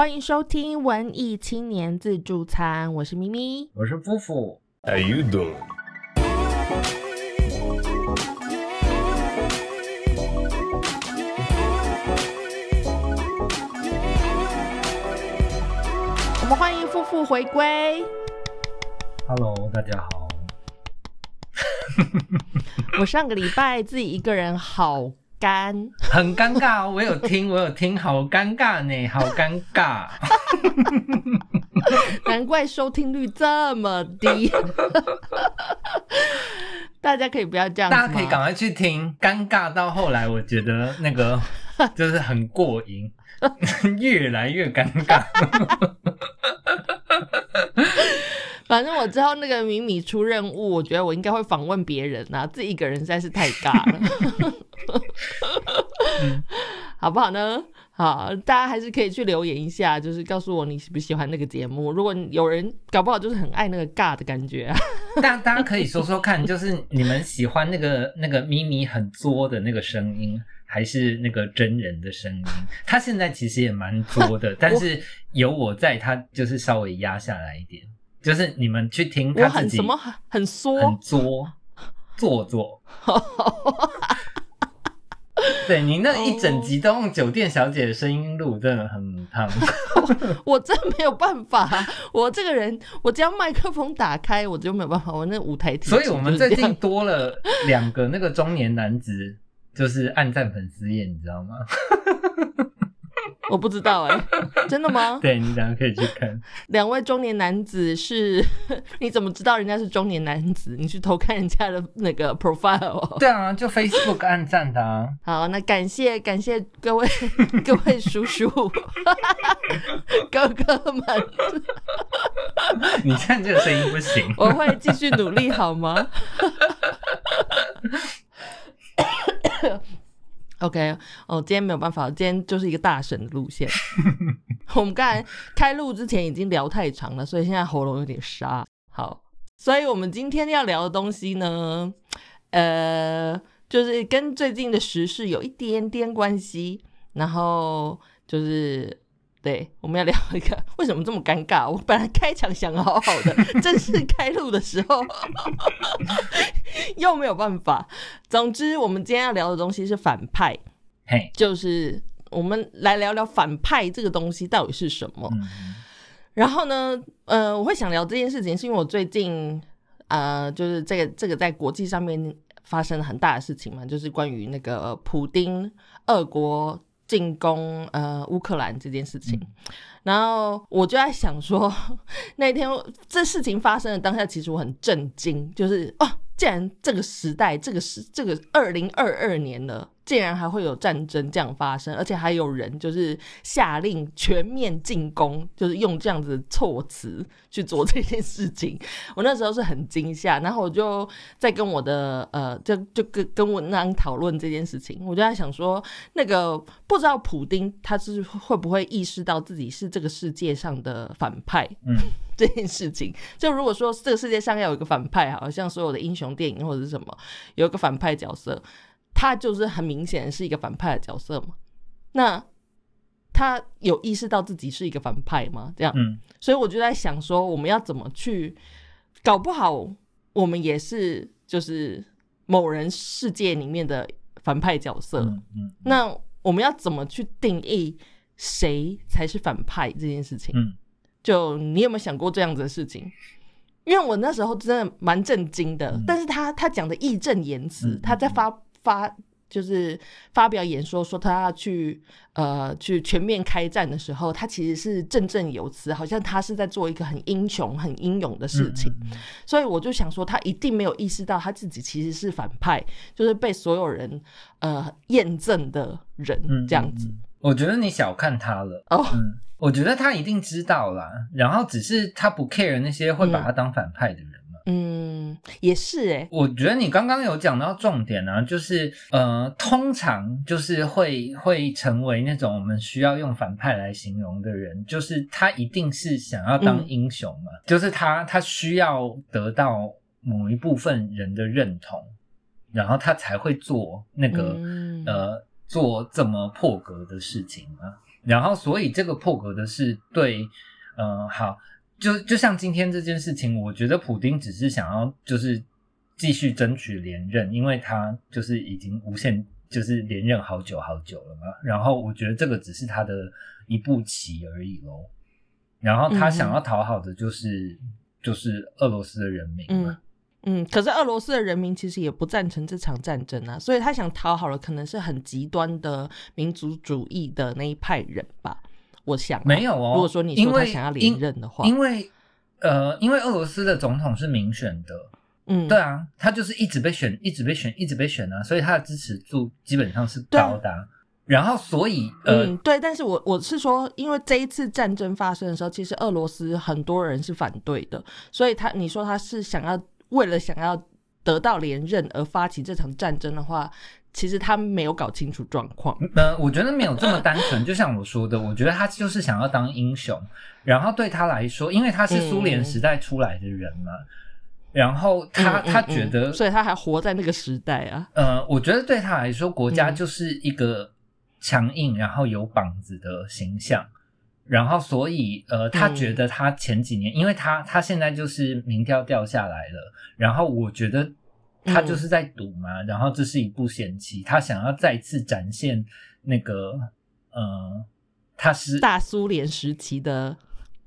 欢迎收听文艺青年自助餐，我是咪咪。我是夫妇，How you doing? 我们欢迎夫妇回归。Hello，大家好。我上个礼拜自己一个人好干，很尴尬哦，我有听，我有听，好尴尬呢，好尴尬。难怪收听率这么低。大家可以不要这样大家可以赶快去听，尴尬到后来，我觉得那个 就是很过瘾，越来越尴尬。反正我之后那个米米出任务，我觉得我应该会访问别人啊，自己一个人实在是太尬了，好不好呢？好，大家还是可以去留言一下，就是告诉我你喜不喜欢那个节目。如果有人搞不好就是很爱那个尬的感觉啊，大大家可以说说看，就是你们喜欢那个那个咪咪很作的那个声音，还是那个真人的声音？他现在其实也蛮作的，但是有我在，他就是稍微压下来一点。就是你们去听我他自己很什么很很缩，很作 做作。对你那一整集都用酒店小姐的声音录，真的很烫。我真没有办法，我这个人，我只要麦克风打开，我就没有办法，我那舞台所以我们最近多了两个那个中年男子，就是暗赞粉丝页，你知道吗？我不知道哎、真的吗？对你等下可以去看。两位中年男子是，你怎么知道人家是中年男子？你去偷看人家的那个 profile 哦。对啊，就 Facebook 暗赞的啊。好，那感谢感谢各位各位叔叔哥哥们，你看这个声音不行。我会继续努力，好吗？OK，哦，今天没有办法，今天就是一个大神的路线。我们刚才开录之前已经聊太长了，所以现在喉咙有点沙。好，所以我们今天要聊的东西呢，呃，就是跟最近的时事有一点点关系，然后就是。对，我们要聊一个为什么这么尴尬？我本来开场想好好的，正式 开录的时候又没有办法。总之，我们今天要聊的东西是反派，嘿，就是我们来聊聊反派这个东西到底是什么。嗯，然后呢，呃，我会想聊这件事情，是因为我最近呃，就是这个这个在国际上面发生了很大的事情嘛，就是关于那个普丁俄国进攻呃乌克兰这件事情。然后我就在想说，那天这事情发生的当下，其实我很震惊，就是哦，竟然这个时代，这个时这个二零二二年了，竟然还会有战争这样发生，而且还有人就是下令全面进攻，就是用这样子的措辞去做这件事情。我那时候是很惊吓，然后我就在跟我的呃，就就跟跟文章讨论这件事情，我就在想说，那个不知道普丁他是会不会意识到自己是这个世界上的反派，嗯，这件事情。就如果说这个世界上要有一个反派，好像所有的英雄电影或者是什么有一个反派角色，他就是很明显是一个反派的角色嘛。那他有意识到自己是一个反派吗？这样，嗯，所以我就在想说，我们要怎么去，搞不好我们也是就是某人世界里面的反派角色。嗯嗯那我们要怎么去定义谁才是反派这件事情？嗯就你有没有想过这样子的事情？因为我那时候真的蛮震惊的，但是他他讲的义正言辞，嗯他在发发就是发表演说说他要去呃去全面开战的时候，他其实是振振有词，好像他是在做一个很英雄、很英勇的事情。嗯所以我就想说，他一定没有意识到他自己其实是反派，就是被所有人呃验证的人嗯这样子。我觉得你小看他了。哦，嗯，我觉得他一定知道啦，然后只是他不 care 那些会把他当反派的人嘛。嗯，也是哎、我觉得你刚刚有讲到重点啊，就是呃，通常就是会会成为那种我们需要用反派来形容的人，就是他一定是想要当嗯。英雄嘛，就是他他需要得到某一部分人的认同，然后他才会做那个、嗯。呃做这么破格的事情嘛。然后所以这个破格的是对，嗯、好，就就像今天这件事情，我觉得普丁只是想要就是继续争取连任，因为他就是已经无限就是连任好久好久了嘛。然后我觉得这个只是他的一步棋而已喽。然后他想要讨好的就是、就是俄罗斯的人民嘛。嗯，可是俄罗斯的人民其实也不赞成这场战争啊，所以他想讨好的可能是很极端的民族主义的那一派人吧。我想啊、没有哦。如果说你说他想要连任的话，因为呃，因为俄罗斯的总统是民选的，嗯，对啊，他就是一直被选，一直被选，一直被选啊，所以他的支持度基本上是高的啊、然后所以呃，嗯，对，但是我我是说，因为这一次战争发生的时候，其实俄罗斯很多人是反对的，所以他你说他是想要为了想要得到连任而发起这场战争的话，其实他没有搞清楚状况。呃，我觉得没有这么单纯。就像我说的，我觉得他就是想要当英雄。然后对他来说，因为他是苏联时代出来的人嘛，然后他、嗯嗯他觉得，嗯所以他还活在那个时代啊。呃，我觉得对他来说，国家嗯就是一个强硬，然后有膀子的形象。然后，所以，呃，他嗯觉得他前几年，因为他他现在就是民调掉下来了，然后我觉得他就是在赌嘛，然后这是一部险棋，他想要再次展现那个，呃，他是大苏联时期的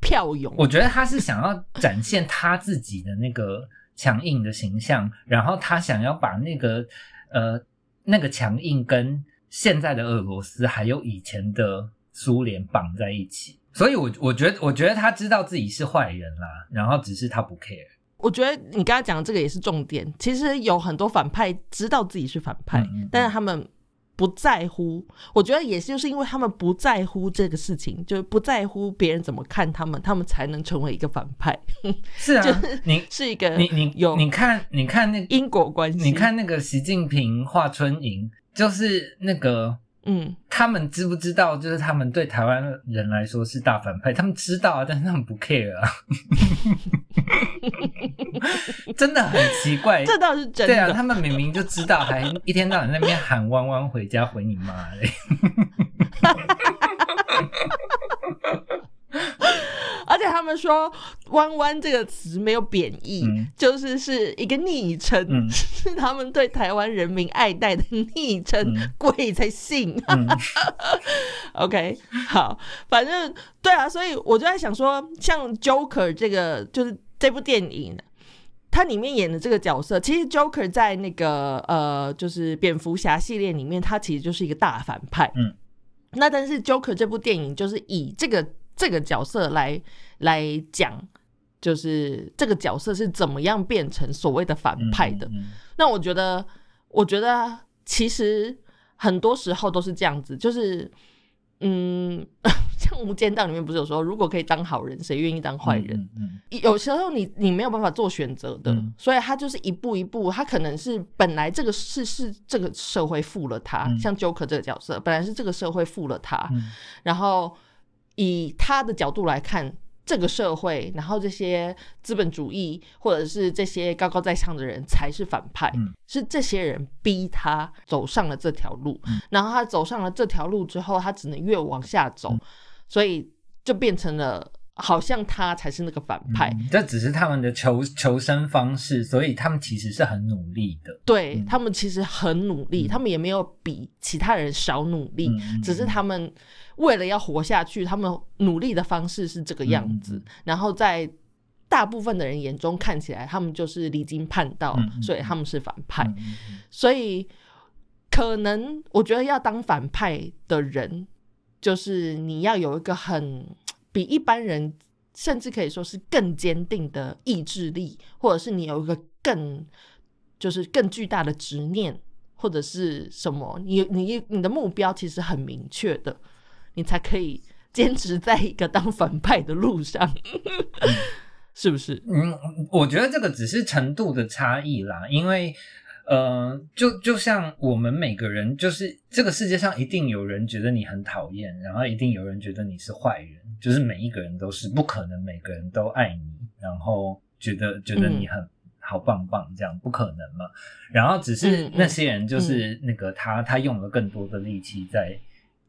票勇，我觉得他是想要展现他自己的那个强硬的形象，然后他想要把那个呃那个强硬跟现在的俄罗斯还有以前的苏联绑在一起，所以我我觉得我觉得他知道自己是坏人啦，然后只是他不 care。我觉得你刚刚讲的这个也是重点。其实有很多反派知道自己是反派，嗯嗯嗯但是他们不在乎。我觉得也是就是因为他们不在乎这个事情，就是不在乎别人怎么看他们，他们才能成为一个反派，是啊，你是一个你你有你看你看那因果关系。你，看那个习近平华春莹，就是那个。嗯，他们知不知道？就是他们对台湾人来说是大反派，他们知道啊，但是他们不 care 啊，真的很奇怪。这倒是真的对啊，他们明明就知道，还一天到晚在那边喊“弯弯回家”，回你妈嘞！而且他们说“弯弯”这个词没有贬义，嗯就是是一个昵称，嗯 是他们对台湾人民爱戴的昵称，嗯鬼才信。嗯 OK，好，反正对啊，所以我就在想说，像 Joker 这个就是这部电影，它里面演的这个角色，其实 Joker 在那个呃，就是蝙蝠侠系列里面，他其实就是一个大反派。嗯，那但是 Joker 这部电影就是以这个这个角色来来讲。就是这个角色是怎么样变成所谓的反派的？嗯那我觉得，我觉得其实很多时候都是这样子，就是嗯，像《无间道》里面不是有说，如果可以当好人，谁愿意当坏人？有时候你你没有办法做选择的，嗯所以他就是一步一步，他可能是本来这个是是这个社会负了他，嗯像 Joker 这个角色，本来是这个社会负了他，嗯然后以他的角度来看。这个社会，然后这些资本主义或者是这些高高在上的人才是反派，嗯。是这些人逼他走上了这条路，嗯。然后他走上了这条路之后，他只能越往下走，嗯。所以就变成了好像他才是那个反派。嗯这只是他们的求求生方式，所以他们其实是很努力的。对、嗯他们其实很努力，嗯他们也没有比其他人少努力，嗯只是他们为了要活下去，他们努力的方式是这个样子，嗯然后在大部分的人眼中看起来，他们就是离经叛道，所以他们是反派。所以可能我觉得要当反派的人，就是你要有一个很比一般人，甚至可以说是更坚定的意志力，或者是你有一个更就是更巨大的执念，或者是什么，你你你的目标其实很明确的，你才可以 坚持在一个当反派的路上，是不是？嗯，我觉得这个只是程度的差异啦，因为呃，就就像我们每个人，就是这个世界上一定有人觉得你很讨厌，然后一定有人觉得你是坏人，就是每一个人都是，不可能每个人都爱你，然后觉得觉得你很。好棒棒，这样不可能嘛？然后只是那些人，就是那个他，他用了更多的力气在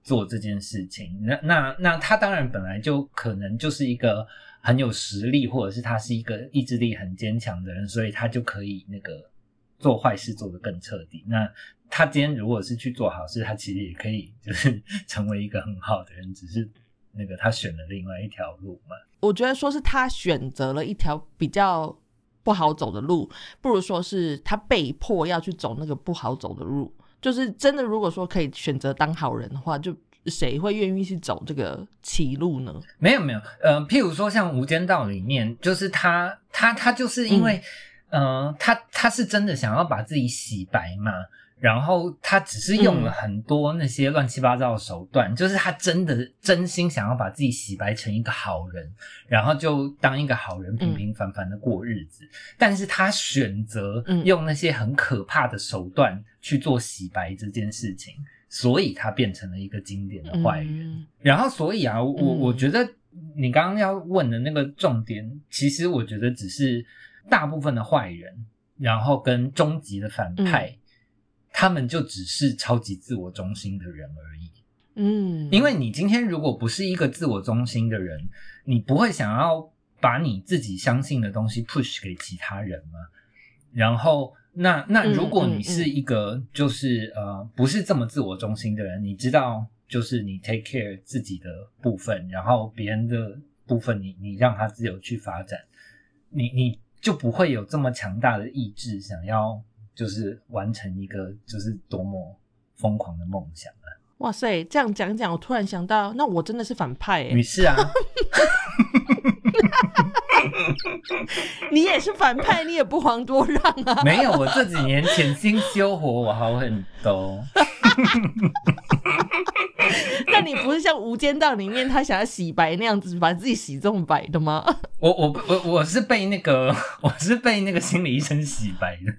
做这件事情。那那那他当然本来就可能就是一个很有实力，或者是他是一个意志力很坚强的人，所以他就可以那个做坏事做得更彻底。那他今天如果是去做好事，他其实也可以就是 成为一个很好的人，只是那个他选了另外一条路嘛。我觉得说是他选择了一条比较不好走的路，不如说是他被迫要去走那个不好走的路。就是真的，如果说可以选择当好人的话，就谁会愿意去走这个歧路呢？没有没有，呃，譬如说像《无间道》里面，就是他他他就是因为，呃，他他是真的想要把自己洗白嘛。然后他只是用了很多那些乱七八糟的手段，就是他真的真心想要把自己洗白成一个好人，然后就当一个好人平平凡凡的过日子。但是他选择用那些很可怕的手段去做洗白这件事情，所以他变成了一个经典的坏人。然后，所以啊，我我觉得你刚刚要问的那个重点，其实我觉得只是大部分的坏人，然后跟终极的反派。他们就只是超级自我中心的人而已，嗯，因为你今天如果不是一个自我中心的人，你不会想要把你自己相信的东西 push 给其他人吗？然后，那那如果你是一个就是呃不是这么自我中心的人，你知道就是你 take care 自己的部分，然后别人的部分你你让他自由去发展，你你就不会有这么强大的意志想要。就是完成一个就是多么疯狂的梦想啊！哇塞，这样讲讲，我突然想到，那我真的是反派哎！你是啊，你也是反派，你也不遑多让啊！没有，我这几年潜心修活，我好很多。那你不是像《无间道》里面他想要洗白那样子，把自己洗这么白的吗？我我我我是被那个 我是被那个心理医生洗白的，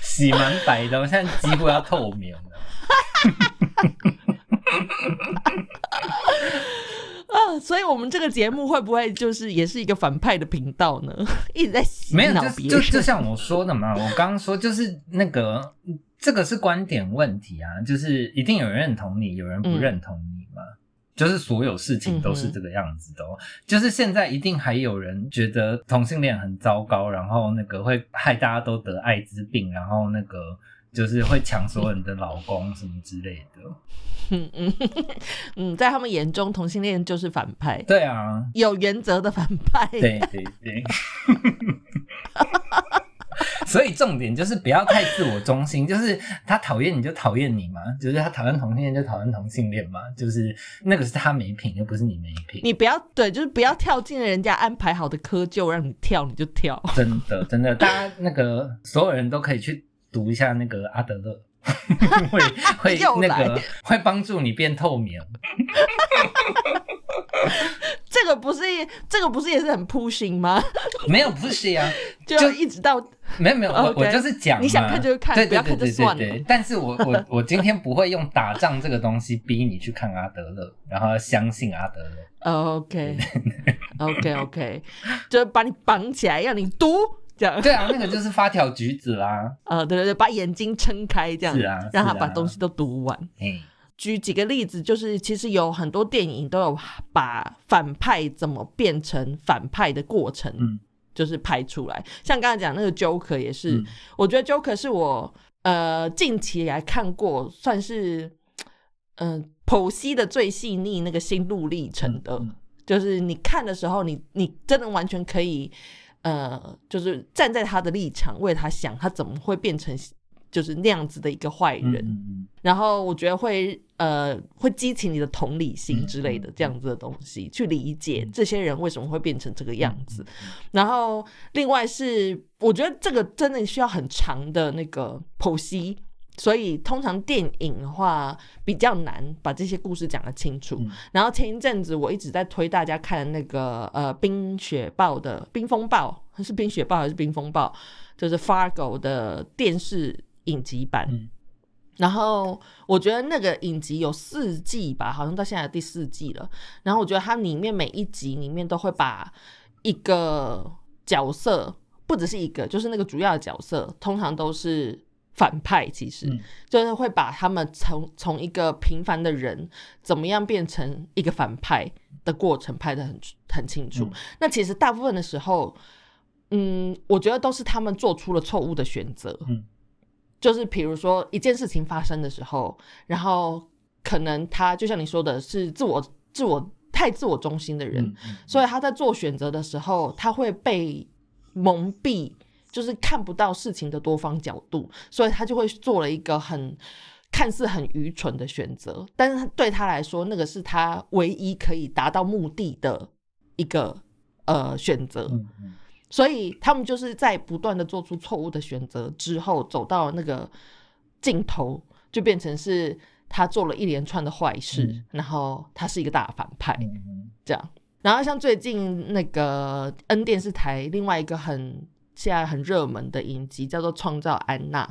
洗蛮白的，我现在几乎要透明了。啊，所以我们这个节目会不会就是也是一个反派的频道呢？一直在洗脑别人，就就像我说的嘛，我刚刚说就是那个。这个是观点问题啊，就是一定有人认同你，有人不认同你嘛，就是所有事情都是这个样子的哦。就是现在一定还有人觉得同性恋很糟糕，然后那个会害大家都得艾滋病，然后那个就是会抢所有人的老公什么之类的。嗯嗯嗯，在他们眼中，同性恋就是反派。对啊，有原则的反派。对对对。所以重点就是不要太自我中心，就是他讨厌你就讨厌你嘛，就是他讨厌同性恋就讨厌同性恋嘛，就是那个是他没品，又不是你没品。你不要对，就是不要跳进人家安排好的窠臼，让你跳你就跳。真的真的，大家那个所有人都可以去读一下那个阿德勒，会会那个会帮助你变透明。这个不是这个不是也是很 pushing 吗？没有 pushing 啊，就一直到 没有没有，我我就是讲，你想看就看，不要看就算了。但是我我我今天不会用打仗这个东西逼你去看阿德勒，然后相信阿德勒。OK OK OK，就把你绑起来，让你读这样。对啊，那个就是发条橘子啦。呃，对对对，把眼睛撑开这样，是啊，让他把东西都读完。嗯。举几个例子，就是其实有很多电影都有把反派怎么变成反派的过程，嗯，就是拍出来。像刚才讲那个 Joker 也是，我觉得 Joker 是我呃近期来看过算是嗯剖析的最细腻那个心路历程的，就是你看的时候，你你真的完全可以呃，就是站在他的立场为他想，他怎么会变成。就是那样子的一个坏人，然后我觉得会呃会激起你的同理心之类的这样子的东西，去理解这些人为什么会变成这个样子。然后另外是我觉得这个真的需要很长的那个剖析，所以通常电影的话比较难把这些故事讲得清楚。然后前一阵子我一直在推大家看那个呃冰雪暴的冰风暴，是冰雪暴还是冰风暴？就是 Fargo 的电视。影集版，然后我觉得那个影集有四季吧，好像到现在第四季了。然后我觉得它里面每一集里面都会把一个角色，不只是一个，就是那个主要的角色，通常都是反派，其实、嗯就是会把他们从从一个平凡的人怎么样变成一个反派的过程拍得很很清楚。嗯那其实大部分的时候，嗯，我觉得都是他们做出了错误的选择。嗯，就是比如说一件事情发生的时候，然后可能他就像你说的是自我自我太自我中心的人，所以他在做选择的时候，他会被蒙蔽，就是看不到事情的多方角度，所以他就会做了一个很看似很愚蠢的选择，但是他对他来说，那个是他唯一可以达到目的的一个呃选择。嗯嗯所以他们就是在不断的做出错误的选择之后，走到那个尽头，就变成是他做了一连串的坏事，嗯然后他是一个大反派。这样。然后像最近那个 N 电视台另外一个很现在很热门的影集叫做《创造安娜》，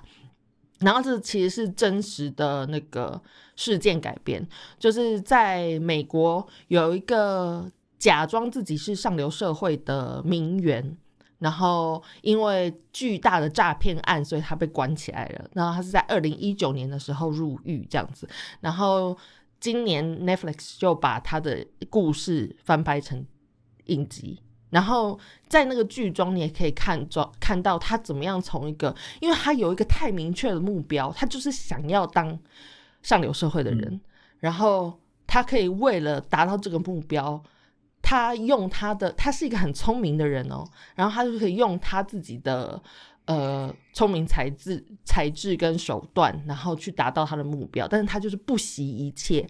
然后这其实是真实的那个事件改编，就是在美国有一个假装自己是上流社会的名媛。然后因为巨大的诈骗案，所以他被关起来了。然后他是在二零一九年的时候入狱这样子。然后今年 Netflix 就把他的故事翻拍成影集，然后在那个剧中，你也可以看中看到他怎么样从一个，因为他有一个太明确的目标，他就是想要当上流社会的人，然后他可以为了达到这个目标。他用他的，他是一个很聪明的人哦，然后他就可以用他自己的呃聪明才智、才智跟手段，然后去达到他的目标。但是他就是不惜一切，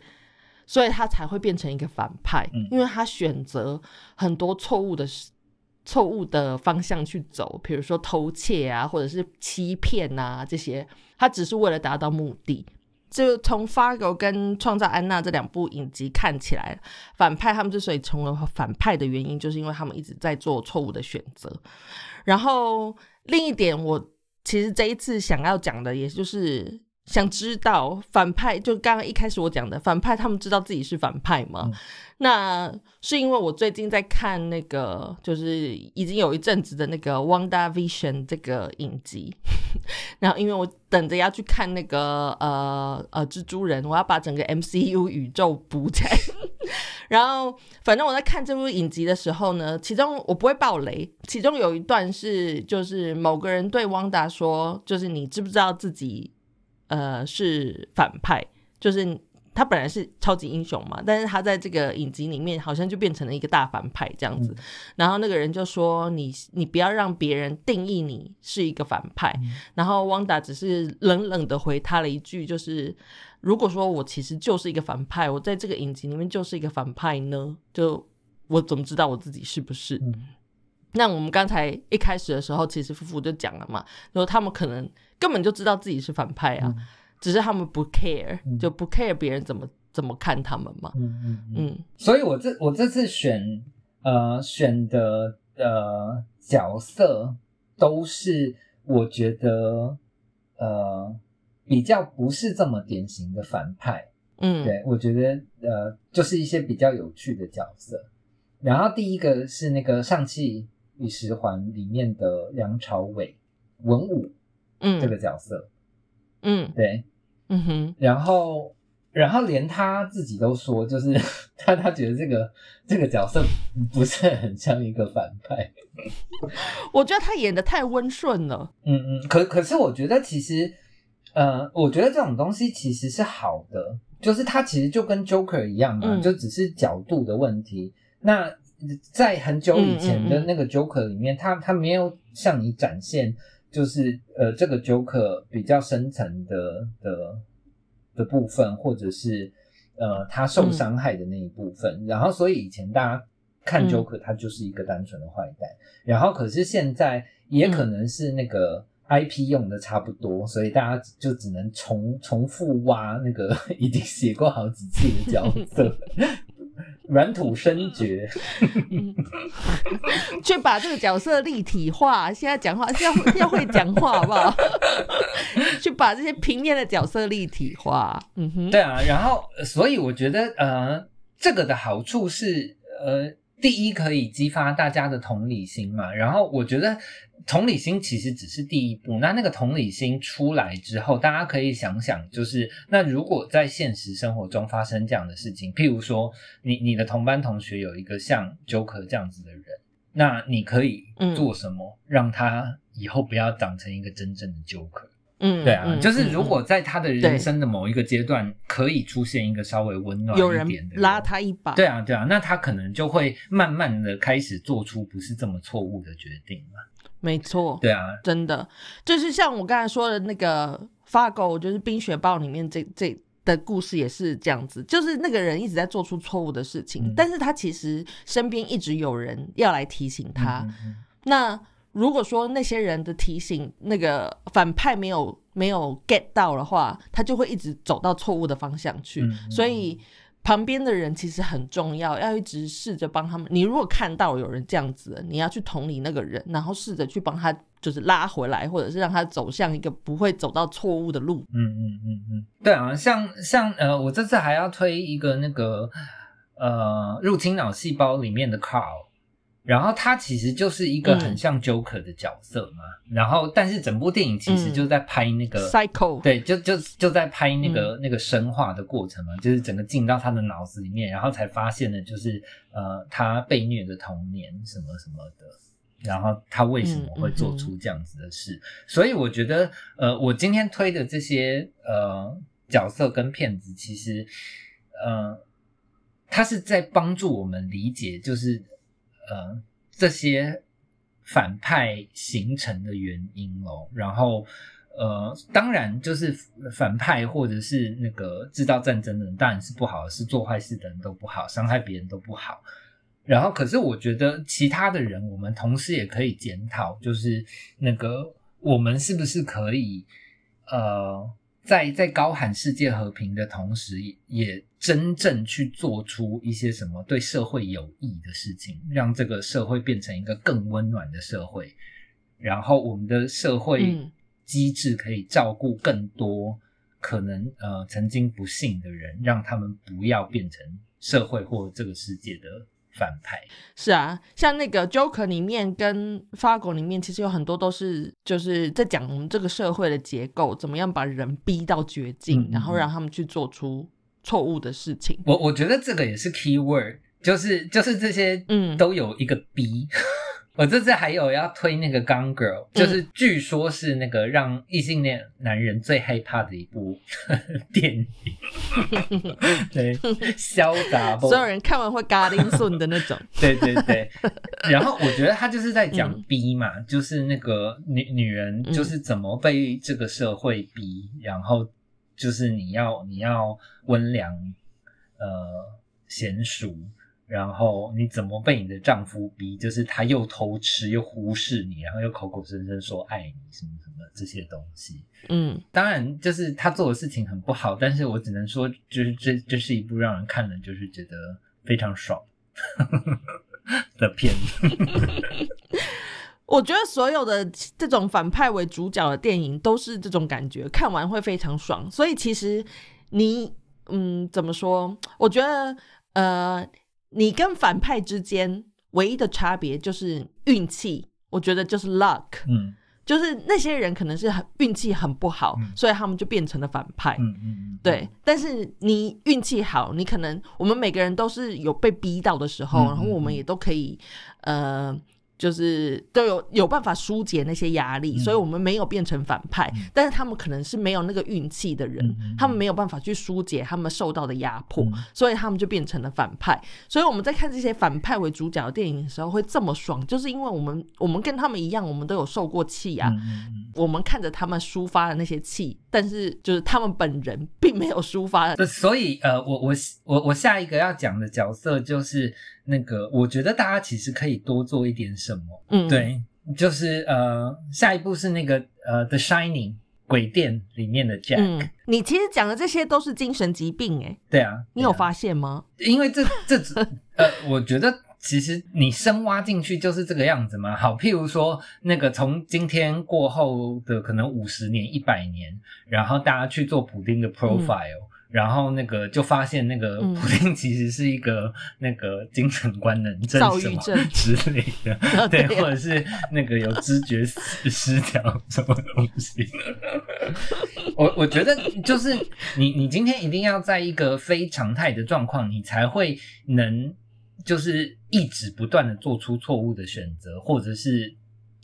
所以他才会变成一个反派，嗯因为他选择很多错误的错误的方向去走，比如说偷窃啊，或者是欺骗啊这些，他只是为了达到目的。就从《Fargo》跟《创造安娜》这两部影集看起来，反派他们之所以成为反派的原因，就是因为他们一直在做错误的选择。然后另一点，我其实这一次想要讲的，也就是想知道反派，就刚刚一开始我讲的反派，他们知道自己是反派吗？嗯那是因为我最近在看那个，就是已经有一阵子的那个《Wanda Vision》这个影集，然后因为我等着要去看那个呃呃蜘蛛人，我要把整个 MCU 宇宙补起来。然后反正我在看这部影集的时候呢，其中我不会爆雷，其中有一段是就是某个人对汪达说，就是你知不知道自己呃是反派，就是。他本来是超级英雄嘛，但是他在这个影集里面好像就变成了一个大反派这样子。然后那个人就说你：“你不要让别人定义你是一个反派。然后汪达只是冷冷的回他了一句：“就是如果说我其实就是一个反派，我在这个影集里面就是一个反派呢，就我怎么知道我自己是不是？”嗯那我们刚才一开始的时候，其实夫妇就讲了嘛，说他们可能根本就知道自己是反派啊，嗯只是他们不 care，、嗯就不 care 别人怎么怎么看他们嘛。嗯嗯嗯。嗯所以我这我这次选呃选的呃角色都是我觉得呃比较不是这么典型的反派，嗯，对我觉得呃就是一些比较有趣的角色。然后第一个是那个《上汽与十环》里面的梁朝伟文武嗯这个角色，嗯对，嗯哼，然后，然后连他自己都说，就是 他他觉得这个这个角色不是很像一个反派。我觉得他演的太温顺了。嗯嗯，可可是我觉得其实，呃，我觉得这种东西其实是好的，就是他其实就跟 Joker 一样嘛，嗯就只是角度的问题。那在很久以前的那个 Joker 里面，他他没有向你展现，就是呃这个 Joker 比较深层的的的部分，或者是呃他受伤害的那一部分。然后，所以以前大家看嗯 Joker，他就是一个单纯的坏蛋。然后，可是现在也可能是那个 IP 用的差不多，所以大家就只能重重复挖那个 已经写过好几次的角色，软土生绝。嗯，去把这个角色立体化。现在讲话是要要会讲话，好不好？去把这些平面的角色立体化。嗯哼，对啊，然后呃所以我觉得呃，这个的好处是呃，第一可以激发大家的同理心嘛，然后我觉得同理心其实只是第一步。那那个同理心出来之后，大家可以想想，就是那如果在现实生活中发生这样的事情，譬如说你你的同班同学有一个像 Joker 这样子的人，那你可以做什么让他以后不要长成一个真正的 Joker？嗯，对啊，嗯就是如嗯果在他的人生的某一个阶段，可以出现一个稍微温暖一点的人拉他一把，对啊，对啊，那他可能就会慢慢的开始做出不是这么错误的决定嘛。没错，对啊，真的就是像我刚才说的那个发狗，就是《冰雪暴》里面这这的故事也是这样子，就是那个人一直在做出错误的事情，嗯但是他其实身边一直有人要来提醒他。嗯嗯那如果说那些人的提醒，那个反派没有没有 get 到的话，他就会一直走到错误的方向去。所以旁边的人其实很重要，要一直试着帮他们。你如果看到有人这样子，你要去同理那个人，然后试着去帮他，就是拉回来，或者是让他走向一个不会走到错误的路。嗯嗯嗯嗯，对啊，像像呃，我这次还要推一个那个呃，入侵脑细胞里面的 Carl。然后他其实就是一个很嗯像 Joker 的角色嘛，然后但是整部电影其实嗯就在拍那个、Cycle，对，就就就在拍那个、嗯。那个生化的过程嘛，就是整个进到他的脑子里面，然后才发现的就是呃他被虐的童年什么什么的，然后他为什么会做出这样子的事？所以我觉得呃我今天推的这些呃角色跟片子，其实呃他是在帮助我们理解，就是呃这些反派形成的原因哦，然后呃，当然就是反派或者是那个制造战争的人，当然是不好，是做坏事的人都不好，伤害别人都不好。然后，可是我觉得其他的人，我们同时也可以检讨，就是那个我们是不是可以呃，在在高喊世界和平的同时，也真正去做出一些什么对社会有益的事情，让这个社会变成一个更温暖的社会。然后，我们的社会嗯机制可以照顾更多可能呃曾经不幸的人，让他们不要变成社会或这个世界的反派。是啊，像那个 Joker 里面跟 Fargo 里面，其实有很多都是就是在讲我们这个社会的结构，怎么样把人逼到绝境，嗯嗯然后让他们去做出错误的事情。我我觉得这个也是 key word，就是就是这些嗯都有一个 B。我这次还有要推那个《Gone Girl》，就是据说是那个让异性恋男人最害怕的一部 电影，对，潇洒不所有人看完会嘎铃顺的那种。对对对，然后我觉得他就是在讲嗯逼嘛，就是那个女女人就是怎么被这个社会逼，然后就是你要你要温良呃娴熟，然后你怎么被你的丈夫逼，就是他又偷吃又忽视你，然后又口口声声说爱你什么什么这些东西。嗯，当然，就是他做的事情很不好，但是我只能说，就是这这是一部让人看了就是觉得非常爽 的片子。我觉得所有的这种反派为主角的电影都是这种感觉，看完会非常爽。所以其实你，嗯，怎么说？我觉得，呃，你跟反派之间唯一的差别就是运气。我觉得就是 luck，嗯就是那些人可能是很运气很不好，嗯所以他们就变成了反派。嗯嗯嗯，对，但是你运气好，你可能我们每个人都是有被逼到的时候，嗯然后我们也都可以，呃，就是都有有办法疏解那些压力，嗯所以我们没有变成反派。嗯但是他们可能是没有那个运气的人，他们没有办法去疏解他们受到的压迫，嗯所以他们就变成了反派。所以我们在看这些反派为主角的电影的时候会这么爽，就是因为我们我们跟他们一样，我们都有受过气啊。我们看着他们抒发的那些气，但是就是他们本人并没有抒发对，所以呃，我我我我下一个要讲的角色就是那个，我觉得大家其实可以多做一点什么。嗯，，对，就是呃，下一步是那个呃，《The Shining》鬼店里面的 Jack。嗯，你其实讲的这些都是精神疾病，哎，对啊，对啊你有发现吗？因为这这呃，我觉得其实你深挖进去就是这个样子嘛。好，譬如说那个从今天过后的可能五十年、一百年，然后大家去做普丁的 profile，、然后那个就发现那个嗯普丁其实是一个那个精神官能症什么之类的，对，或者是那个有知觉失失调什么东西。我我觉得就是你你今天一定要在一个非常态的状况，你才会能就是一直不断的做出错误的选择，或者是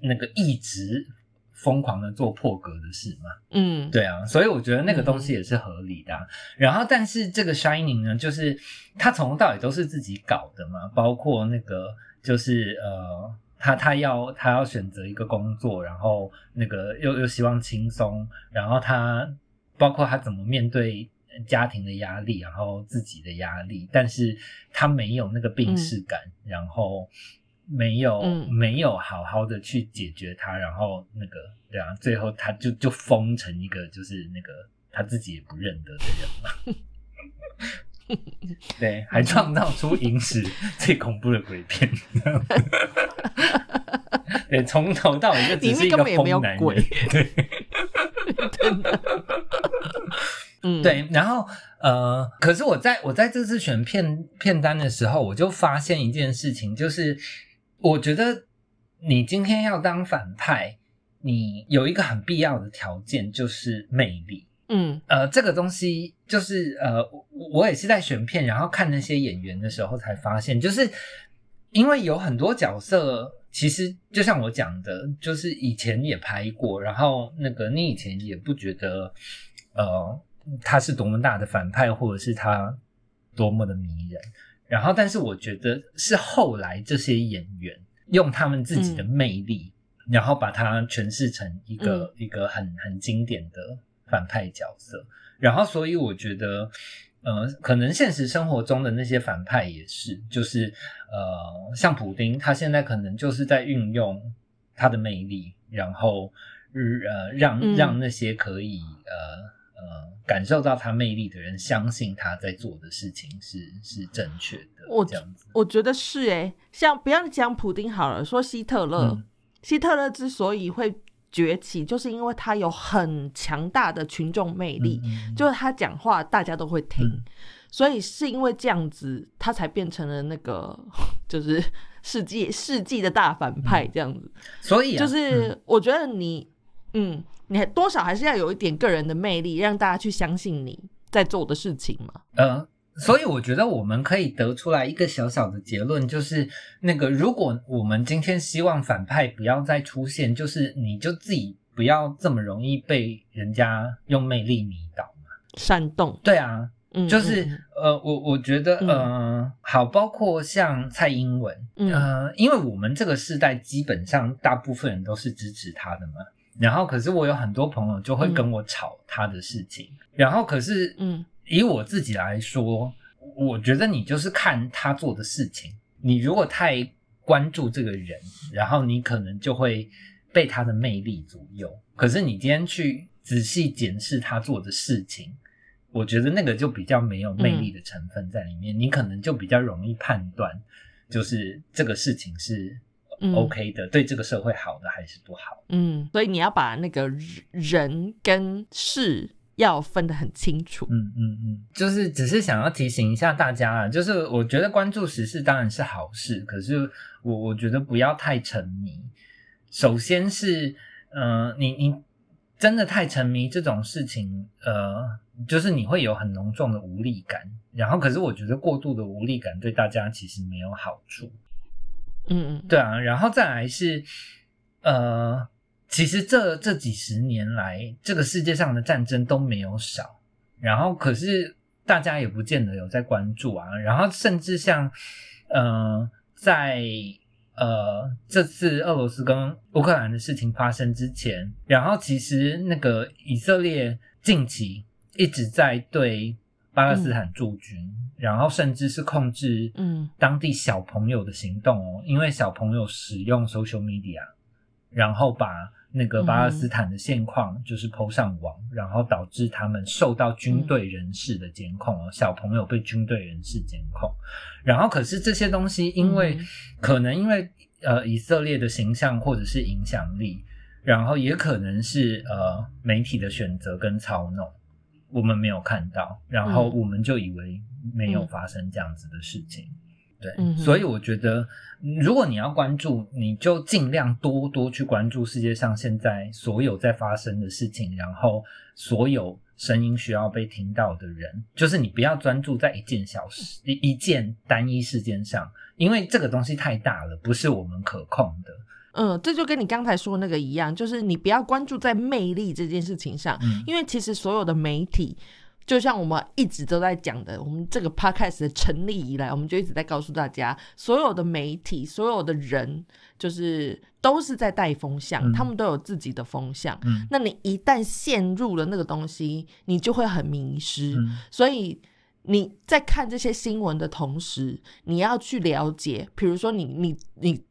那个一直疯狂的做破格的事嘛。嗯，对啊，所以我觉得那个东西也是合理的啊、然后，但是这个 Shining 呢，就是他从头到尾都是自己搞的嘛，包括那个就是呃，他他要他要选择一个工作，然后那个又又希望轻松，然后他包括他怎么面对家庭的压力，然后自己的压力，但是他没有那个病逝感，然后。没有、嗯没有好好的去解决它，然后那个对啊，最后他就就疯成一个就是那个他自己也不认得的人嘛。对，还创造出影史最恐怖的鬼片。对，从头到尾就只是一个疯男人。鬼对 真的，嗯，，对，然后呃，可是我在我在这次选片片单的时候，我就发现一件事情，就是我觉得你今天要当反派，你有一个很必要的条件就是魅力。嗯呃，这个东西就是呃，我我也是在选片，然后看那些演员的时候才发现，就是因为有很多角色，其实就像我讲的，就是以前也拍过，然后那个你以前也不觉得呃他是多么大的反派，或者是他多么的迷人，然后但是我觉得是后来这些演员用他们自己的魅力，然后把它诠释成一个、一个很很经典的反派角色，然后所以我觉得，呃，可能现实生活中的那些反派也是，就是呃，像普丁，他现在可能就是在运用他的魅力，然后呃让嗯。让那些可以呃呃感受到他魅力的人相信他在做的事情是是正确的，我这样子，我觉得是诶，像不要讲普丁好了，说希特勒，嗯。希特勒之所以会崛起，就是因为他有很强大的群众魅力，嗯嗯就是他讲话大家都会听，嗯。所以是因为这样子，他才变成了那个 就是世纪世纪的大反派这样子。所以、啊、就是我觉得你，嗯，你还多少还是要有一点个人的魅力，让大家去相信你在做的事情嘛。呃，所以我觉得我们可以得出来一个小小的结论，就是那个如果我们今天希望反派不要再出现，就是你就自己不要这么容易被人家用魅力迷倒嘛。煽动，对啊，嗯，就是嗯呃，我我觉得嗯呃，好，包括像蔡英文，嗯呃，因为我们这个世代基本上大部分人都是支持他的嘛。然后，可是我有很多朋友就会跟我吵他的事情。然后，可是，嗯以我自己来说，我觉得你就是看他做的事情。你如果太关注这个人，然后你可能就会被他的魅力左右。可是你今天去仔细检视他做的事情，我觉得那个就比较没有魅力的成分在里面。你可能就比较容易判断，就是这个事情是嗯 OK 的，对这个社会好的还是不好。嗯，所以你要把那个人跟事要分得很清楚。嗯嗯嗯，就是只是想要提醒一下大家啊，就是我觉得关注时事当然是好事，可是我我觉得不要太沉迷。首先是，呃，你你真的太沉迷这种事情，呃，就是你会有很浓重的无力感。然后，可是我觉得过度的无力感对大家其实没有好处。嗯嗯，对啊，然后再来是，呃，其实这这几十年来，这个世界上的战争都没有少，然后可是大家也不见得有在关注啊，然后甚至像，呃，在呃这次俄罗斯跟乌克兰的事情发生之前，然后其实那个以色列近期一直在对巴勒斯坦驻军，然后甚至是控制嗯。当地小朋友的行动哦，因为小朋友使用 social media，然后把那个巴勒斯坦的现况就是抛上网，然后导致他们受到军队人士的监控哦，小朋友被军队人士监控，然后可是这些东西因为、嗯可能因为呃以色列的形象或者是影响力，然后也可能是呃媒体的选择跟操弄。我们没有看到，然后嗯我们就以为没有嗯发生这样子的事情。对，嗯所以我觉得，嗯如果你要关注，你就尽量多多去关注世界上现在所有在发生的事情，然后所有声音需要被听到的人，就是你不要专注在一件小事、一一件单一事件上，因为这个东西太大了，不是我们可控的。嗯，这就跟你刚才说的那个一样，就是你不要关注在魅力这件事情上，嗯因为其实所有的媒体，就像我们一直都在讲的，我们这个 podcast 的成立以来，我们就一直在告诉大家，所有的媒体，所有的人，就是都是在带风向，嗯他们都有自己的风向。嗯那你一旦陷入了那个东西，你就会很迷失。嗯所以你在看这些新闻的同时，你要去了解，比如说你你你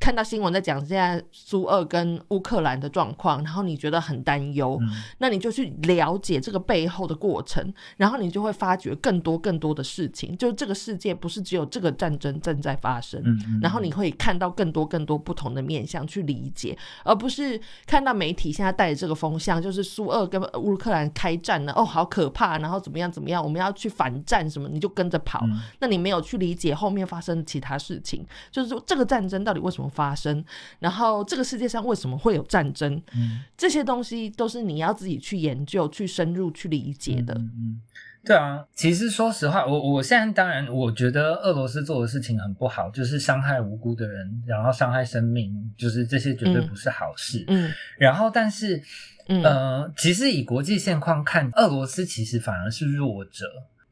看到新闻在讲现在苏俄跟乌克兰的状况，然后你觉得很担忧，嗯那你就去了解这个背后的过程，然后你就会发觉更多更多的事情，就是这个世界不是只有这个战争正在发生。嗯嗯，然后你会看到更多更多不同的面向去理解，而不是看到媒体现在带着这个风向，就是苏俄跟乌克兰开战了，哦，好可怕，然后怎么样怎么样，我们要去反战什么，你就跟着跑。嗯那你没有去理解后面发生的其他事情，就是说这个战争到底为什么发生，然后这个世界上为什么会有战争，嗯。这些东西都是你要自己去研究、去深入去理解的。嗯嗯，对啊，其实说实话，我我现在当然我觉得俄罗斯做的事情很不好，就是伤害无辜的人，然后伤害生命，就是这些绝对嗯不是好事。嗯。然后，但是嗯。呃，其实以国际现况看，俄罗斯其实反而是弱者，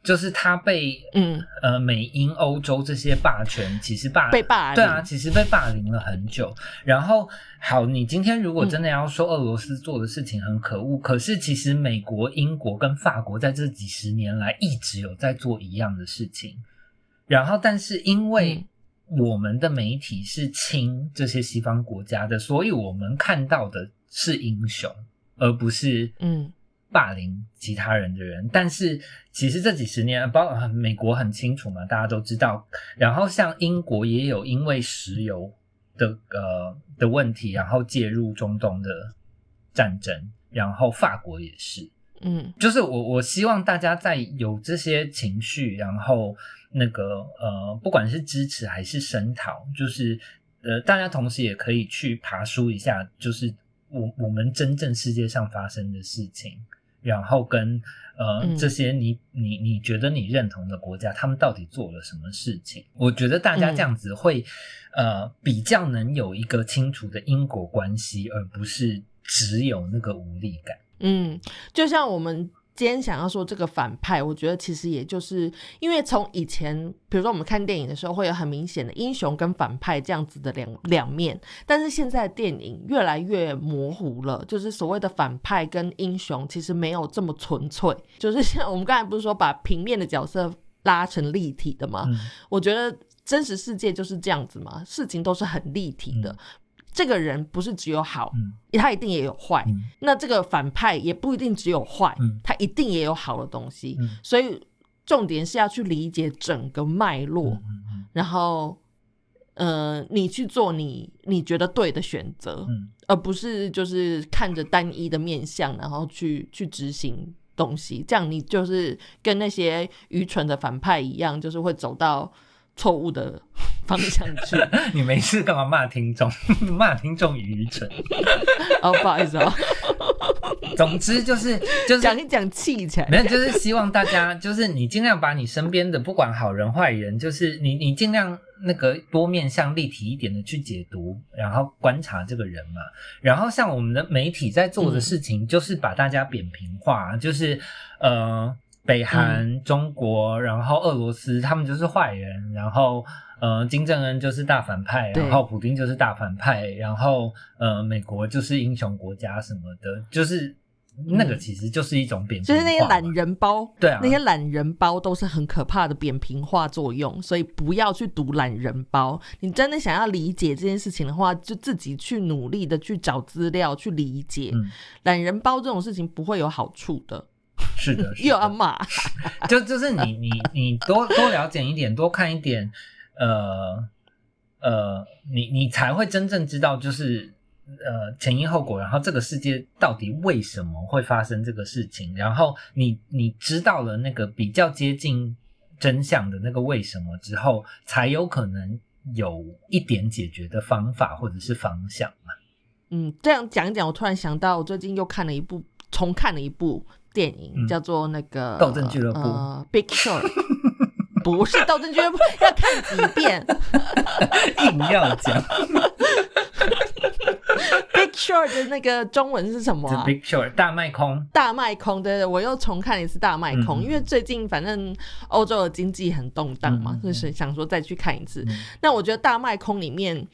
就是他被嗯，呃美英欧洲这些霸权其实霸被霸凌。对啊，其实被霸凌了很久。然后好，你今天如果嗯。真的要说俄罗斯做的事情很可恶，可是其实美国、英国跟法国在这几十年来一直有在做一样的事情。然后，但是因为我们的媒体是亲这些西方国家的，所以我们看到的是英雄，而不是嗯霸凌其他人的人。但是其实这几十年，包括美国很清楚嘛，大家都知道。然后像英国也有因为石油的呃的问题，然后介入中东的战争，然后法国也是。嗯就是我我希望大家在有这些情绪，然后那个呃，不管是支持还是声讨，就是呃，大家同时也可以去爬书一下，就是我我们真正世界上发生的事情，然后跟呃、嗯这些你你你觉得你认同的国家，他们到底做了什么事情？我觉得大家这样子会、呃比较能有一个清楚的因果关系，而不是只有那个无力感。嗯，就像我们今天想要说这个反派，我觉得其实也就是因为从以前，比如说我们看电影的时候，会有很明显的英雄跟反派这样子的两两面，但是现在的电影越来越模糊了，就是所谓的反派跟英雄其实没有这么纯粹，就是像我们刚才不是说把平面的角色拉成立体的吗？嗯我觉得真实世界就是这样子嘛，事情都是很立体的。嗯这个人不是只有好，嗯。他一定也有坏。嗯。那这个反派也不一定只有坏，嗯。他一定也有好的东西。嗯。所以重点是要去理解整个脉络，然后呃，你去做你你觉得对的选择，嗯。而不是就是看着单一的面相，然后去去执行东西。这样你就是跟那些愚蠢的反派一样，就是会走到错误的方向去。嗯，你没事干嘛骂听众？骂听众愚蠢。哦，不好意思哦，总之就是就是讲一讲气起来。没有，就是希望大家，就是你尽量把你身边的不管好人坏人，就是你你尽量那个多面向立体一点的去解读，然后观察这个人嘛。然后像我们的媒体在做的事情，就是把大家扁平化，就是呃。北韩、中国，然后俄罗斯，他们就是坏人，然后呃，金正恩就是大反派，然后普京就是大反派，然后呃，美国就是英雄国家什么的，就是那个其实就是一种扁平就是那些懒人包，对啊。那些懒人包都是很可怕的扁平化作用，所以不要去读懒人包。你真的想要理解这件事情的话，就自己去努力的去找资料去理解。嗯，懒人包这种事情不会有好处的，是的，是的又要骂。就就是你你你多多了解一点，多看一点，呃呃，你你才会真正知道，就是呃前因后果，然后这个世界到底为什么会发生这个事情，然后你你知道了那个比较接近真相的那个为什么之后，才有可能有一点解决的方法或者是方向嘛。嗯，这样讲一讲，我突然想到，我最近又看了一部，重看了一部电影，嗯叫做那个《斗阵俱乐部呃、，Big Short。不是斗争俱乐部，要看几遍。硬要讲 Big Short 的那个中文是什么、？Big Short 大卖空，大卖空对对，我又重看了一次大卖空，嗯因为最近反正欧洲的经济很动荡嘛，就是想说再去看一次。嗯那我觉得大卖空里面，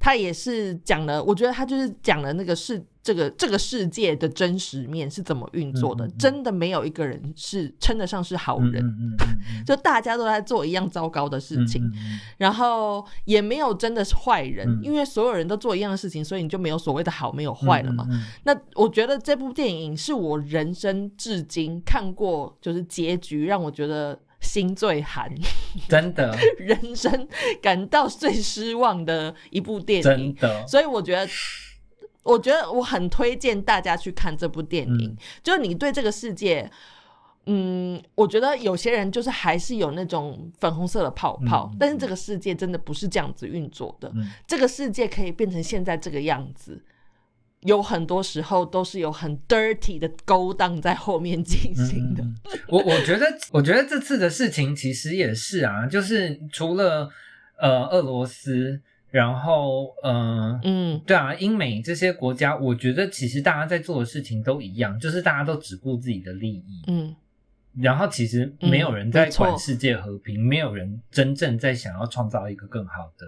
他也是讲了，我觉得他就是讲了那个世这个这个世界的真实面是怎么运作的，嗯嗯嗯。真的没有一个人是称得上是好人。就大家都在做一样糟糕的事情，然后也没有真的是坏人，嗯。因为所有人都做一样的事情，所以你就没有所谓的好没有坏了嘛。那我觉得这部电影是我人生至今看过，就是结局让我觉得心最寒，真的 人生感到最失望的一部电影真影。的，所以我觉得，我觉得我很推荐大家去看这部电影。嗯就是你对这个世界，嗯，我觉得有些人就是还是有那种粉红色的泡泡，但是这个世界真的不是这样子运作的。嗯这个世界可以变成现在这个样子，有很多时候都是有很 dirty 的勾当在后面进行的。嗯嗯嗯。我我觉得，我觉得这次的事情其实也是啊，就是除了呃俄罗斯，然后呃。嗯。对啊，英美这些国家，我觉得其实大家在做的事情都一样，就是大家都只顾自己的利益，嗯。然后其实没有人在管世界和平，没有人真正在想要创造一个更好的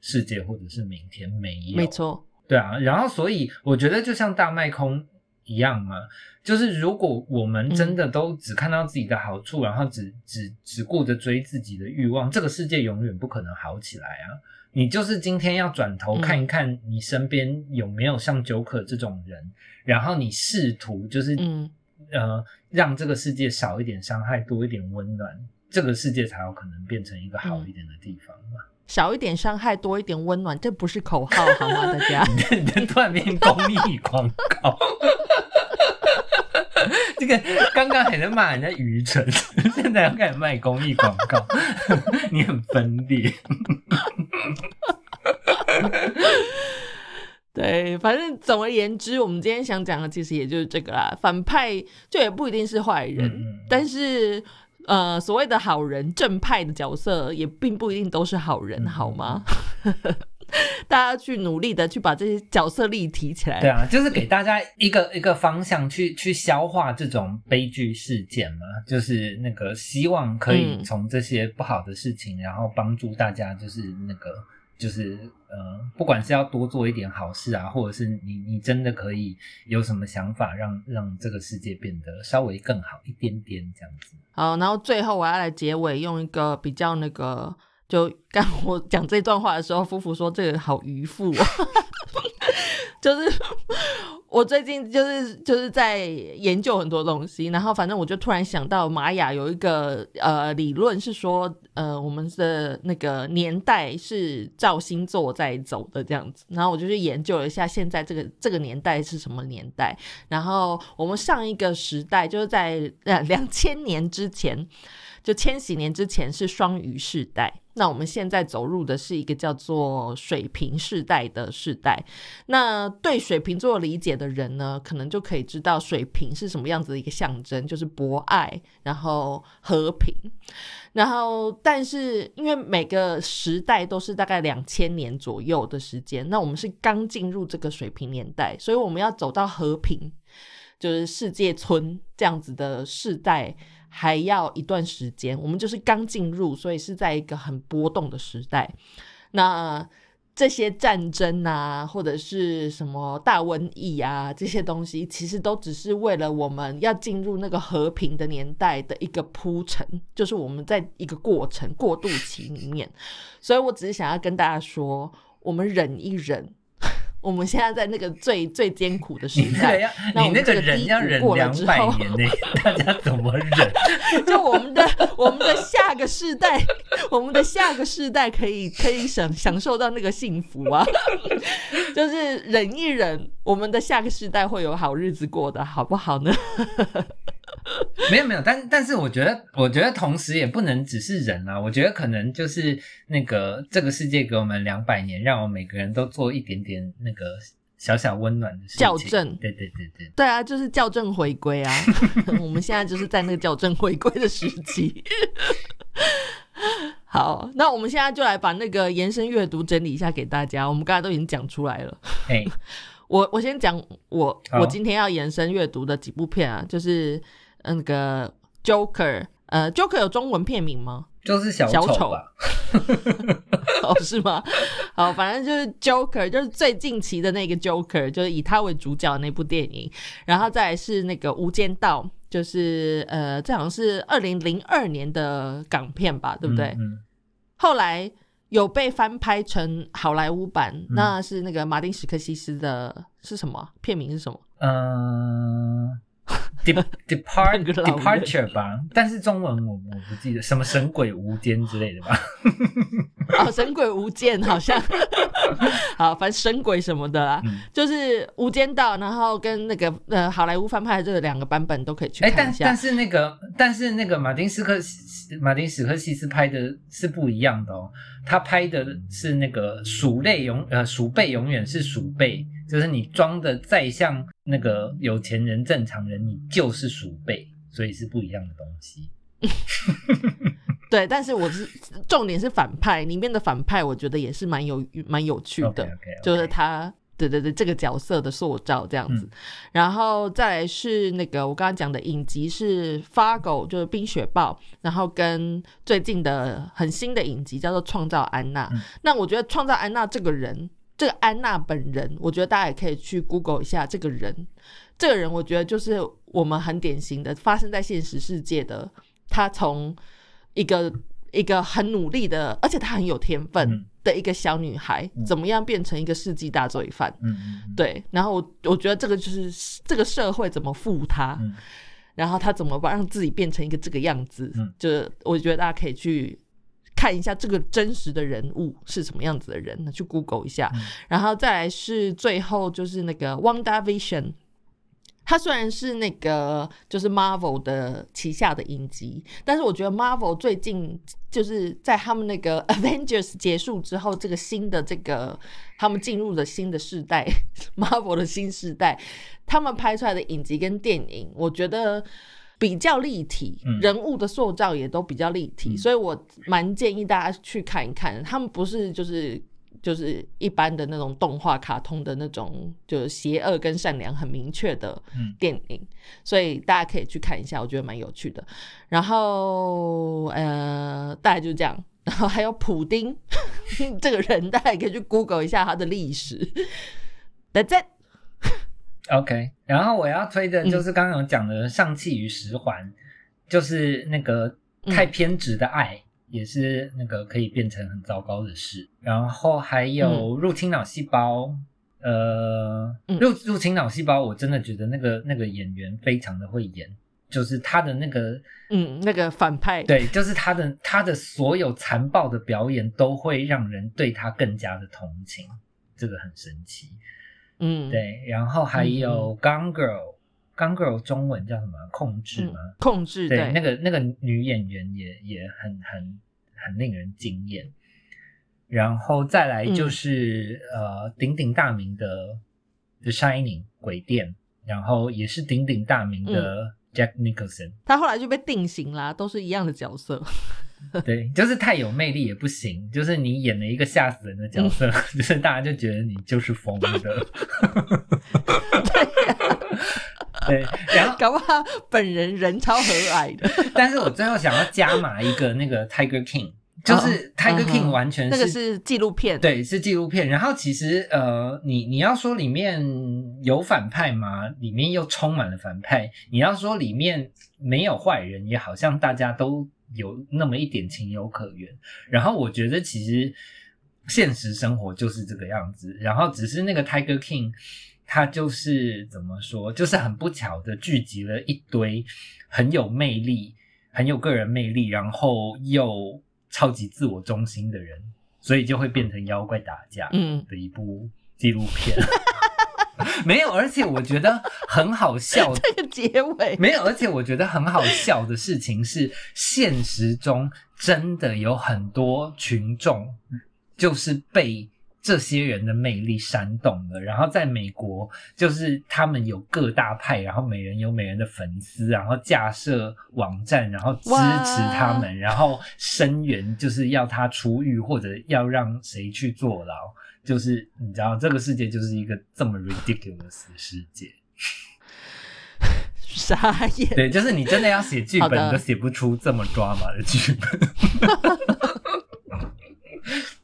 世界或者是明天，没有，没错，对啊，然后所以我觉得就像大卖空一样嘛，就是如果我们真的都只看到自己的好处，然后只只只顾着追自己的欲望，这个世界永远不可能好起来啊！你就是今天要转头嗯看一看你身边有没有像九可这种人，然后你试图就是、嗯呃让这个世界少一点伤害，多一点温暖，这个世界才有可能变成一个好一点的地方嘛。少一点伤害，多一点温暖，这不是口号好吗？大家，你突然变公益广告，这个刚刚还在骂人家愚蠢，现在要开始卖公益广告，你很分裂。对，反正总而言之，我们今天想讲的其实也就是这个啦。反派就也不一定是坏人，但是呃，所谓的好人、正派的角色也并不一定都是好人，嗯好吗？大家去努力的去把这些角色立体起来。对啊，就是给大家一个一个方向去去消化这种悲剧事件嘛，就是那个希望可以嗯从这些不好的事情，然后帮助大家，就是那个就是呃，不管是要多做一点好事啊，或者是你你真的可以有什么想法让让这个世界变得稍微更好一点点这样子。好，然后最后我要来结尾，用一个比较那个，就刚我讲这段话的时候，夫妇说这个好愚夫、哦，就是我最近就是就是在研究很多东西，然后反正我就突然想到玛雅有一个呃理论是说，呃我们的那个年代是照星座在走的这样子，然后我就去研究了一下现在这个这个年代是什么年代，然后我们上一个时代就是在呃两千年之前，就千禧年之前是双鱼世代。那我们现在走入的是一个叫做水瓶世代的世代。那对水瓶座理解的人呢，可能就可以知道水瓶是什么样子的一个象征，就是博爱，然后和平。然后，但是因为每个时代都是大概两千年左右的时间，那我们是刚进入这个水平年代，所以我们要走到和平，就是世界村这样子的世代，还要一段时间。我们就是刚进入，所以是在一个很波动的时代。那这些战争啊，或者是什么大瘟疫啊，这些东西，其实都只是为了我们要进入那个和平的年代的一个铺陈，就是我们在一个过程过渡期里面。所以我只是想要跟大家说，我们忍一忍，我们现在在那个最最艰苦的时代，那我你那个们这个低忍要忍两百年呢，大家怎么忍？就我们的我们的下个世代，我们的下个世代可以可以享享受到那个幸福啊，就是忍一忍，我们的下个世代会有好日子过的，好不好呢？没有没有，但但是我觉得，我觉得同时也不能只是人啊，我觉得可能就是那个这个世界给我们两百年，让我们每个人都做一点点那个小小温暖的事情。校正对对对对，对啊，就是校正回归啊，我们现在就是在那个校正回归的时期。好，那我们现在就来把那个延伸阅读整理一下给大家。我们刚才都已经讲出来了。哎，我我先讲我好我今天要延伸阅读的几部片啊，就是呃那个 Joker，呃，Joker 有中文片名吗？就是小小丑丑吧。哦，是吗？好，反正就是 Joker，就是最近期的那个 Joker，就是以他为主角的那部电影。然后再来是那个《无间道》，就是呃，这好像是二零零二年的港片吧，对不对？嗯，后来有被翻拍成好莱坞版，那是那个马丁史克西斯的，是什么啊片名是什么？嗯。De depart departure 吧，但是中文我我不记得什么神鬼无间之类的吧。哦，神鬼无间好像，好，反正神鬼什么的啦，嗯就是《无间道》，然后跟那个呃好莱坞翻拍的这两个版本都可以去哎，看一下。但但是那个但是那个马丁斯科马丁史科西斯拍的是不一样的哦，他拍的是那个鼠类永呃鼠辈永远是鼠辈，就是你装的再像那个有钱人正常人，你就是鼠辈，所以是不一样的东西。对，但是我是重点是反派里面的反派，我觉得也是蛮有蛮有趣的就是他。对对对，这个角色的塑造这样子，嗯然后再来是那个我刚刚讲的影集是《Fargo》，就是《冰雪暴》，然后跟最近的很新的影集叫做《创造安娜》嗯那我觉得创造安娜这个人，这个安娜本人，我觉得大家也可以去 Google 一下这个人。这个人，我觉得就是我们很典型的发生在现实世界的，他从一个一个很努力的，而且她很有天分嗯。的一个小女孩，怎么样变成一个世纪大罪犯？嗯对，然后我我觉得这个就是这个社会怎么负她，嗯。然后她怎么把让自己变成一个这个样子，嗯。就是我觉得大家可以去看一下这个真实的人物是什么样子的人，那去 Google 一下，嗯。然后再来是最后就是那个 Wanda Vision。它虽然是那个就是 Marvel 的旗下的影集，但是我觉得 Marvel 最近就是在他们那个 Avengers 结束之后，这个新的这个他们进入了新的世代，Marvel 的新世代，他们拍出来的影集跟电影，我觉得比较立体，嗯人物的塑造也都比较立体，嗯所以我蛮建议大家去看一看。他们不是就是就是一般的那种动画、卡通的那种，就是邪恶跟善良很明确的嗯电影，所以大家可以去看一下，我觉得蛮有趣的。然后呃，大概就这样。然后还有普丁 这个人，大家也可以去 Google 一下他的历史。That's it。OK，然后我要推的就是刚刚有讲的《上气与十环》，就是那个太偏执的爱，也是那个可以变成很糟糕的事。然后还有入侵脑细胞，呃，嗯。入入侵脑细胞，我真的觉得那个那个演员非常的会演，就是他的那个嗯，那个反派，对，就是他的他的所有残暴的表演都会让人对他更加的同情，这个很神奇。嗯，对，然后还有《Gone Girl》，《Gone Girl》中文叫什么？控制嗯吗？，控制对，那个那个女演员也也很很很令人惊艳。然后再来嗯就是、呃鼎鼎大名的《The Shining》鬼店，然后也是鼎鼎大名嗯的 Jack Nicholson。他后来就被定型啦，都是一样的角色。对，就是太有魅力也不行，就是你演了一个吓死人的角色，就是大家就觉得你就是疯的。对，然后搞不好本人人超和蔼的，但是我最后想要加码一个那个 Tiger King，就是哦 Tiger 嗯 King 完全那个是纪录片，，对是纪录片，然后其实呃，你你要说里面有反派吗？里面又充满了反派。你要说里面没有坏人，也好像大家都有那么一点情有可原。然后我觉得其实现实生活就是这个样子。然后只是那个 Tiger King，他就是怎么说，就是很不巧的聚集了一堆很有魅力、很有个人魅力，然后又超级自我中心的人，所以就会变成妖怪打架嗯，的一部纪录片。没有，而且我觉得很好笑 这个结尾，没有，而且我觉得很好笑的事情是，现实中真的有很多群众就是被这些人的魅力煽动了。然后在美国，就是他们有各大派，然后每人有每人的粉丝，然后架设网站，然后支持他们，然后声援就是要他出狱或者要让谁去坐牢。就是你知道，这个世界就是一个这么 ridiculous 的世界。傻眼。对，就是你真的要写剧本，你都写不出这么抓马的剧本。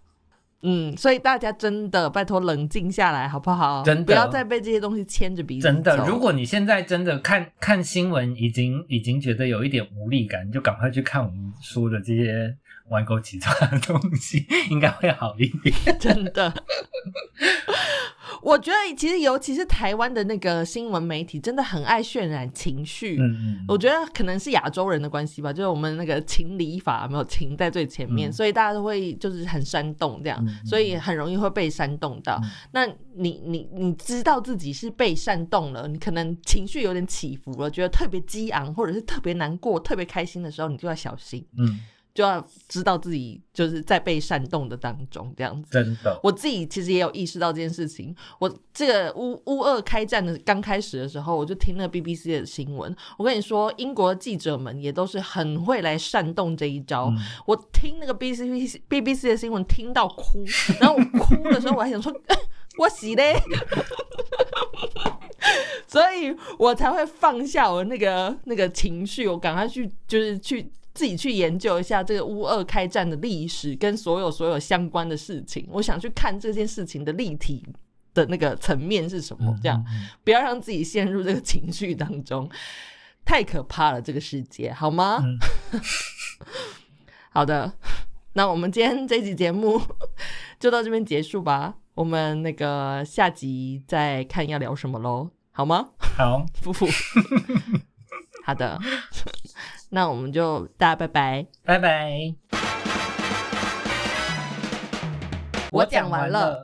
嗯，所以大家真的拜托冷静下来，好不好？真的不要再被这些东西牵着鼻子真的，走如果你现在真的看看新闻，已经已经觉得有一点无力感，你就赶快去看我们说的这些玩狗起抓的东西，应该会好一点。真的。我觉得其实尤其是台湾的那个新闻媒体，真的很爱渲染情绪。嗯嗯，我觉得可能是亚洲人的关系吧，就是我们那个情理法没有情在最前面，嗯。所以大家都会就是很煽动这样，所以很容易会被煽动到。嗯。那你你你知道自己是被煽动了，你可能情绪有点起伏了，觉得特别激昂，或者是特别难过、特别开心的时候，你就要小心，嗯，就要知道自己就是在被煽动的当中这样子。真的，我自己其实也有意识到这件事情。我这个乌乌二开战的刚开始的时候，我就听那个 BBC 的新闻。我跟你说，英国记者们也都是很会来煽动这一招。嗯我听那个 BBC BBC 的新闻听到哭，然后我哭的时候我还想说，我洗嘞。所以我才会放下我那个那个情绪，我赶快去就是去自己去研究一下这个乌俄开战的历史跟所有所有相关的事情。我想去看这件事情的立体的那个层面是什么，这样嗯不要让自己陷入这个情绪当中，太可怕了，这个世界好吗？嗯 好的，那我们今天这期节目 就到这边结束吧。我们那个下集再看要聊什么喽，好吗？好，夫妇，好的，那我们就大家拜拜。拜拜。我讲完了。